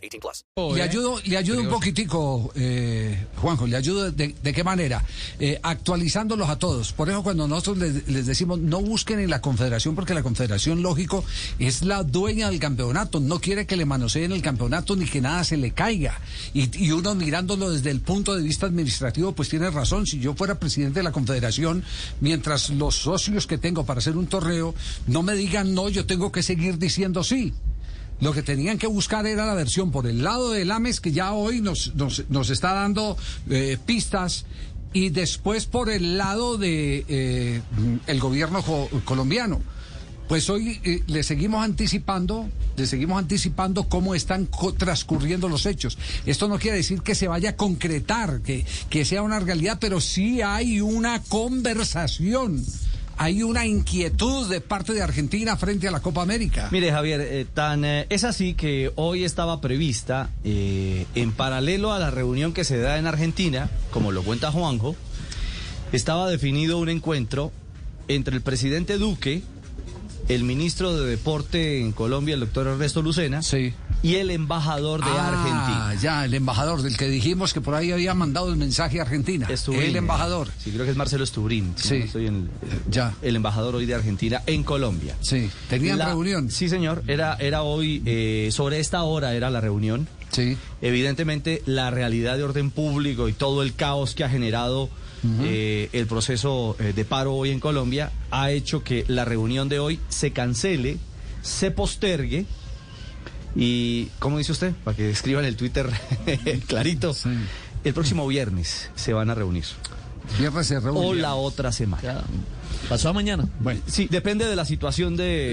18 plus. Le ayudo, le ayudo un poquitico, eh, Juanjo, le ayudo de, de qué manera, Eh, actualizándolos a todos. Por eso cuando nosotros les, les decimos no busquen en la Confederación, porque la Confederación, lógico, es la dueña del campeonato, no quiere que le manoseen el campeonato ni que nada se le caiga. Y, y uno mirándolo desde el punto de vista administrativo, pues tiene razón. Si yo fuera presidente de la Confederación, mientras los socios que tengo para hacer un torneo no me digan no, yo tengo que seguir diciendo sí. Lo que tenían que buscar era la versión por el lado del AMES, que ya hoy nos, nos, nos está dando eh, pistas, y después por el lado de eh, el gobierno co- colombiano. Pues hoy eh, le seguimos anticipando, le seguimos anticipando cómo están co- transcurriendo los hechos. Esto no quiere decir que se vaya a concretar, que, que sea una realidad, pero sí hay una conversación, hay una inquietud de parte de Argentina frente a la Copa América. Mire, Javier, eh, tan eh, es así que hoy estaba prevista, eh, en paralelo a la reunión que se da en Argentina, como lo cuenta Juanjo, estaba definido un encuentro entre el presidente Duque, el ministro de Deporte en Colombia, el doctor Ernesto Lucena, Sí. y el embajador de Ah, Argentina. ya, el embajador del que dijimos que por ahí había mandado el mensaje a Argentina. Estubrín, el eh, embajador. Sí, creo que es Marcelo Estubrín. Sí. no estoy en- Ya. El embajador hoy de Argentina en Colombia. Sí, tenían La- reunión. Sí, señor. Era, era hoy, eh, sobre esta hora era la reunión. Sí. Evidentemente, la realidad de orden público y todo el caos que ha generado eh, el proceso eh, de paro hoy en Colombia ha hecho que la reunión de hoy se cancele, se postergue. Y, ¿cómo dice usted? Para que escriban el Twitter clarito. Sí. El próximo viernes se van a reunir. Viernes se reúne. O la otra semana. Pasó a mañana. Bueno, Sí, depende de la situación de...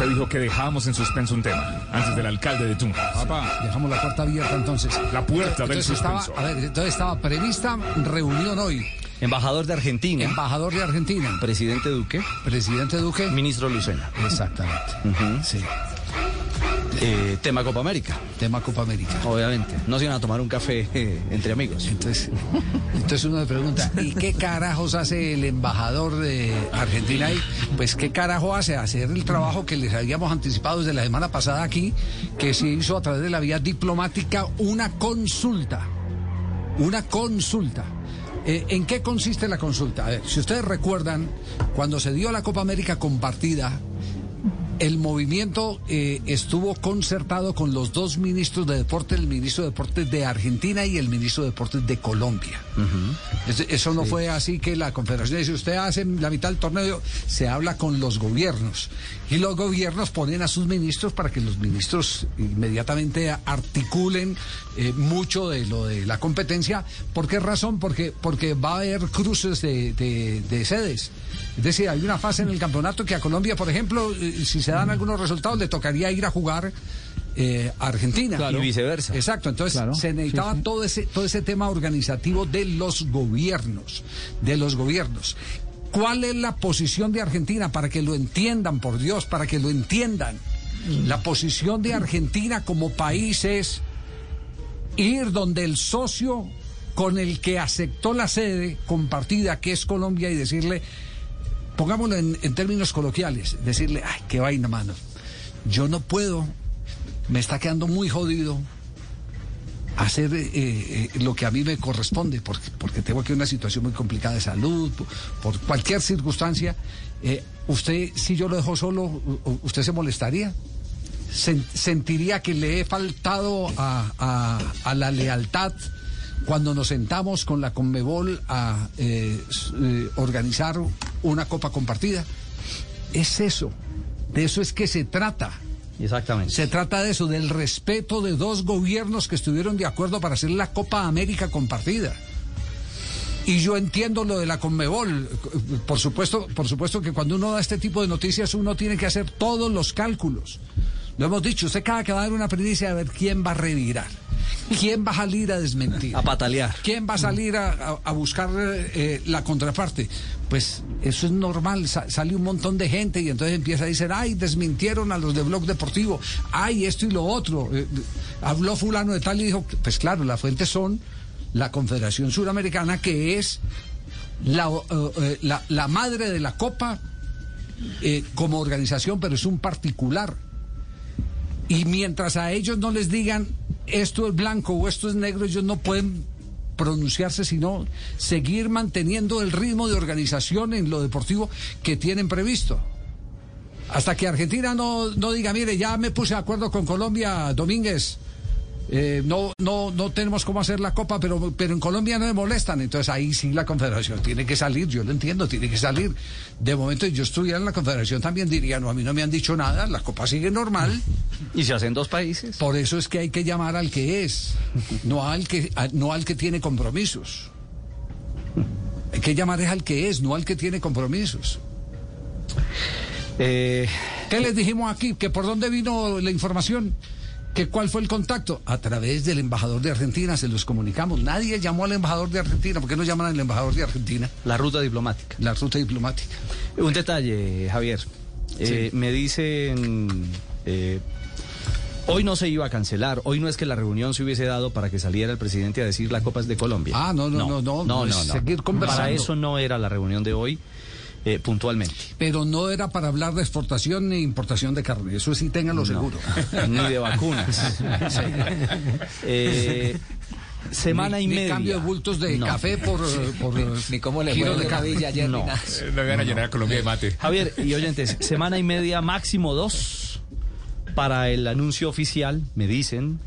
Usted dijo que dejábamos en suspenso un tema antes del alcalde de Tunja. Papá, dejamos la puerta abierta entonces? La puerta del entonces estaba, suspenso. a ver, entonces estaba prevista reunión hoy. Embajador de Argentina, Embajador de Argentina, presidente Duque, presidente Duque. ministro Lucena. Exactamente. Sí. Eh, tema Copa América, Tema Copa América. obviamente. No se iban a tomar un café eh, entre amigos. Entonces, entonces uno me pregunta, ¿y qué carajos hace el embajador de Argentina ahí? Pues qué carajo hace hacer el trabajo que les habíamos anticipado desde la semana pasada aquí, que se hizo a través de la vía diplomática una consulta. Una consulta. Eh, ¿En qué consiste la consulta? A ver, si ustedes recuerdan, cuando se dio la Copa América compartida, el movimiento eh, estuvo concertado con los dos ministros de deporte, el ministro de deportes de Argentina y el ministro de deportes de Colombia. Es- Eso no fue así que la confederación dice, usted hace la mitad del torneo, se habla con los gobiernos. Y los gobiernos ponen a sus ministros para que los ministros inmediatamente articulen eh, mucho de lo de la competencia. ¿Por qué razón? Porque, porque va a haber cruces de, de- de sedes. Es decir, hay una fase en el campeonato que a Colombia, por ejemplo, eh, si se dan algunos resultados, le tocaría ir a jugar eh, a Argentina. Claro. Y viceversa. Exacto, entonces Claro, se necesitaba sí, sí. todo ese todo ese tema organizativo de los gobiernos, de los gobiernos. ¿Cuál es la posición de Argentina para que lo entiendan, por Dios, para que lo entiendan? La posición de Argentina como país es ir donde el socio con el que aceptó la sede compartida, que es Colombia, y decirle, pongámoslo en, términos coloquiales, decirle, ay, qué vaina, mano. Yo no puedo, me está quedando muy jodido hacer eh, eh, lo que a mí me corresponde, porque, porque tengo aquí una situación muy complicada de salud, por, cualquier circunstancia. Eh, usted, si yo lo dejo solo, ¿usted se molestaría? Sen- ¿Sentiría que le he faltado a, a- a la lealtad cuando nos sentamos con la Conmebol a organizar una copa compartida? Es eso, de eso es que se trata. Exactamente. Se trata de eso, del respeto de dos gobiernos que estuvieron de acuerdo para hacer la Copa América compartida. Y yo entiendo lo de la Conmebol. Por supuesto, por supuesto que cuando uno da este tipo de noticias uno tiene que hacer todos los cálculos. Lo hemos dicho, usted cada que va a dar una primicia a ver quién va a revirar, quién va a salir a desmentir. A patalear. ¿Quién va a salir a, buscar eh, la contraparte? Pues eso es normal, sa- sale un montón de gente y entonces empieza a decir, ay, desmintieron a los de Blog Deportivo, ay, esto y lo otro. Eh, habló fulano de tal y dijo, pues claro, las fuentes son la Confederación Suramericana, que es la, eh, eh, la, la madre de la Copa eh, como organización, pero es un particular. Y mientras a ellos no les digan esto es blanco o esto es negro, ellos no pueden pronunciarse, sino seguir manteniendo el ritmo de organización en lo deportivo que tienen previsto. Hasta que Argentina no, no diga, mire, ya me puse de acuerdo con Colombia, Domínguez. Eh, no, no, no tenemos cómo hacer la copa, pero, pero en Colombia no me molestan. Entonces ahí sí la confederación tiene que salir, yo lo entiendo, tiene que salir. De momento yo estuviera en la confederación también diría, no, a mí no me han dicho nada, la copa sigue normal. Y se hacen dos países. Por eso es que hay que llamar al que es, no al que, a- no al que tiene compromisos. Hay que llamar es al que es, no al que tiene compromisos. Eh, ¿Qué les dijimos aquí? ¿Que por dónde vino la información? ¿Que cuál fue el contacto? A través del embajador de Argentina se los comunicamos. Nadie llamó al embajador de Argentina. ¿Por qué no llaman al embajador de Argentina? la ruta diplomática. La ruta diplomática. Un detalle, Javier. Eh, Me dicen, eh, hoy no se iba a cancelar, hoy no es que la reunión se hubiese dado para que saliera el presidente a decir la Copa es de Colombia. Ah, no, no, no, no, no, es seguir conversando. Para eso no era la reunión de hoy, eh, puntualmente. Pero no era para hablar de exportación ni importación de carne. Eso sí, ténganlo seguro. Ni de vacunas. Eh, semana Ni- y ni media. cambio de bultos de No. café por, por eh, Ni cómo le fue de. Villa ayer No. ni nada. No van a llenar a Colombia de mate. Javier y oyentes, semana y media, máximo dos, para el anuncio oficial, me dicen,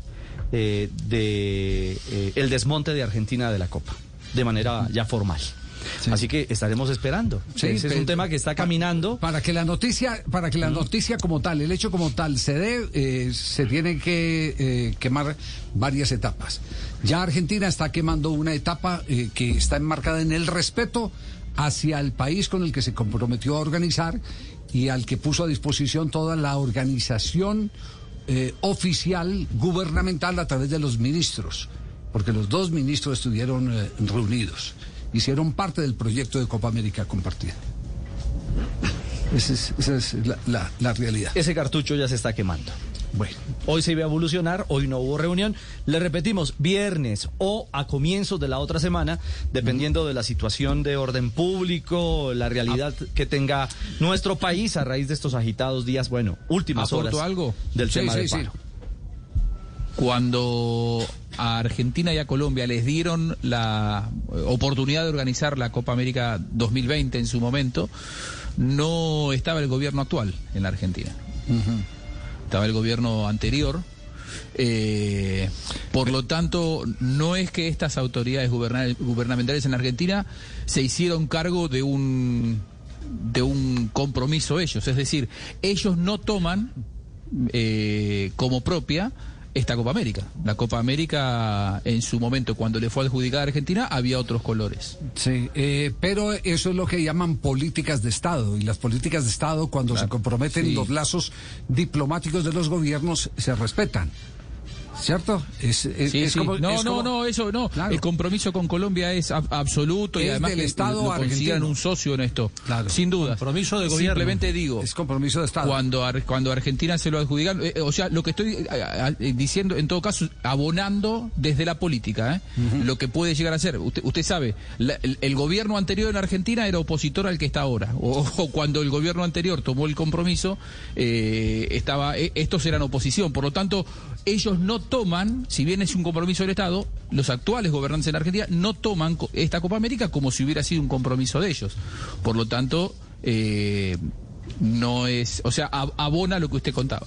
eh, de eh, el desmonte de Argentina de la Copa, de manera ya formal. Así que estaremos esperando. Sí, Ese es un tema que está caminando. Para que la noticia, para que la noticia como tal, el hecho como tal se dé, eh, se tienen que eh, quemar varias etapas. Ya Argentina está quemando una etapa eh, que está enmarcada en el respeto hacia el país con el que se comprometió a organizar y al que puso a disposición toda la organización eh, oficial gubernamental a través de los ministros, porque los dos ministros estuvieron eh, reunidos, hicieron parte del proyecto de Copa América compartida. Esa es, esa es la, la- la realidad. Ese cartucho ya se está quemando. Bueno, Hoy se iba a evolucionar, hoy no hubo reunión. Le repetimos, viernes o a comienzos de la otra semana, dependiendo de la situación de orden público, la realidad que tenga nuestro país a raíz de estos agitados días, bueno, últimas ¿Aporto horas algo? del Sí, tema sí, de sí. paro. Cuando a Argentina y a Colombia les dieron la oportunidad de organizar la Copa América 2020 en su momento, no estaba el gobierno actual en la Argentina. Estaba el gobierno anterior. Eh, por lo tanto, no es que estas autoridades guberna- gubernamentales en Argentina se hicieron cargo de un de un compromiso ellos, es decir, ellos no toman eh, como propia esta Copa América. La Copa América, en su momento, cuando le fue adjudicada a Argentina, había otros colores. sí, eh, pero eso es lo que llaman políticas de Estado. Y las políticas de Estado, cuando se comprometen sí. los lazos diplomáticos de los gobiernos, se respetan. ¿Cierto? Es, es- Sí, es sí. como- no, es no, como- no, eso no. Claro. El compromiso con Colombia es ab- absoluto y además del que Estado argentino. un socio en esto. Claro. Sin duda. Compromiso de gobierno. Simplemente digo, Es compromiso de Estado. cuando Ar- cuando Argentina se lo adjudican, eh, o sea, lo que estoy eh, a- diciendo en todo caso abonando desde la política, ¿eh? lo que puede llegar a ser. Usted, usted sabe, la- el, el gobierno anterior en Argentina era opositor al que está ahora, o, o cuando el gobierno anterior tomó el compromiso, eh, estaba eh, estos eran oposición, por lo tanto ellos no toman, si bien es un compromiso del Estado, los actuales gobernantes en Argentina no toman esta Copa América como si hubiera sido un compromiso de ellos. Por lo tanto, eh, no es, o sea, ab- abona lo que usted contaba.